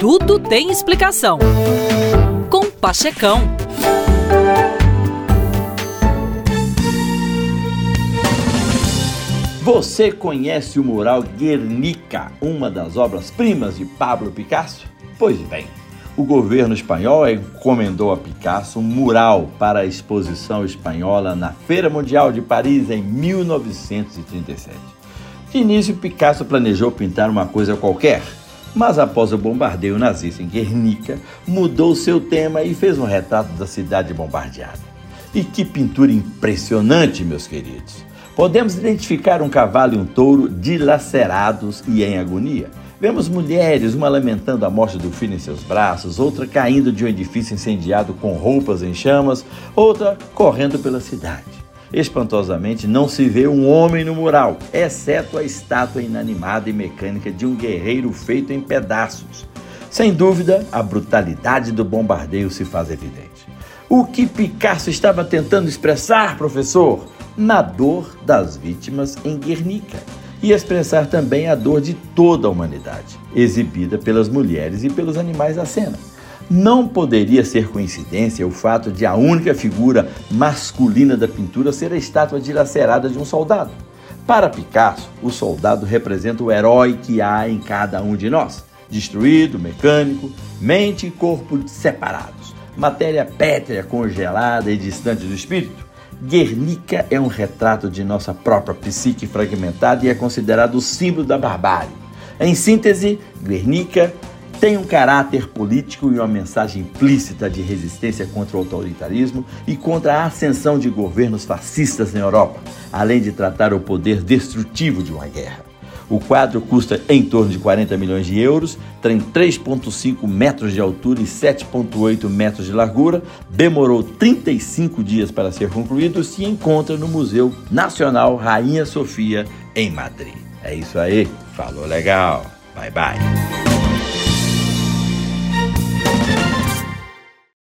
Tudo tem explicação. Com Pachecão. Você conhece o mural Guernica, uma das obras-primas de Pablo Picasso? Pois bem, o governo espanhol encomendou a Picasso um mural para a exposição espanhola na Feira Mundial de Paris em 1937. De início, Picasso planejou pintar uma coisa qualquer, mas após o bombardeio nazista em Guernica, mudou seu tema e fez um retrato da cidade bombardeada. E que pintura impressionante, meus queridos! Podemos identificar um cavalo e um touro dilacerados e em agonia. Vemos mulheres, uma lamentando a morte do filho em seus braços, outra caindo de um edifício incendiado com roupas em chamas, outra correndo pela cidade. Espantosamente, não se vê um homem no mural, exceto a estátua inanimada e mecânica de um guerreiro feito em pedaços. Sem dúvida, a brutalidade do bombardeio se faz evidente. O que Picasso estava tentando expressar, professor? na dor das vítimas em Guernica e expressar também a dor de toda a humanidade, exibida pelas mulheres e pelos animais da cena. Não poderia ser coincidência o fato de a única figura masculina da pintura ser a estátua dilacerada de um soldado. Para Picasso, o soldado representa o herói que há em cada um de nós: destruído, mecânico, mente e corpo separados, matéria pétrea, congelada e distante do espírito. Guernica é um retrato de nossa própria psique fragmentada e é considerado o símbolo da barbárie. Em síntese, Guernica tem um caráter político e uma mensagem implícita de resistência contra o autoritarismo e contra a ascensão de governos fascistas na Europa, além de tratar o poder destrutivo de uma guerra. O quadro custa em torno de 40 milhões de euros, tem 3,5 metros de altura e 7,8 metros de largura, demorou 35 dias para ser concluído e se encontra no Museu Nacional Rainha Sofia, em Madrid. É isso aí, falou legal, bye bye.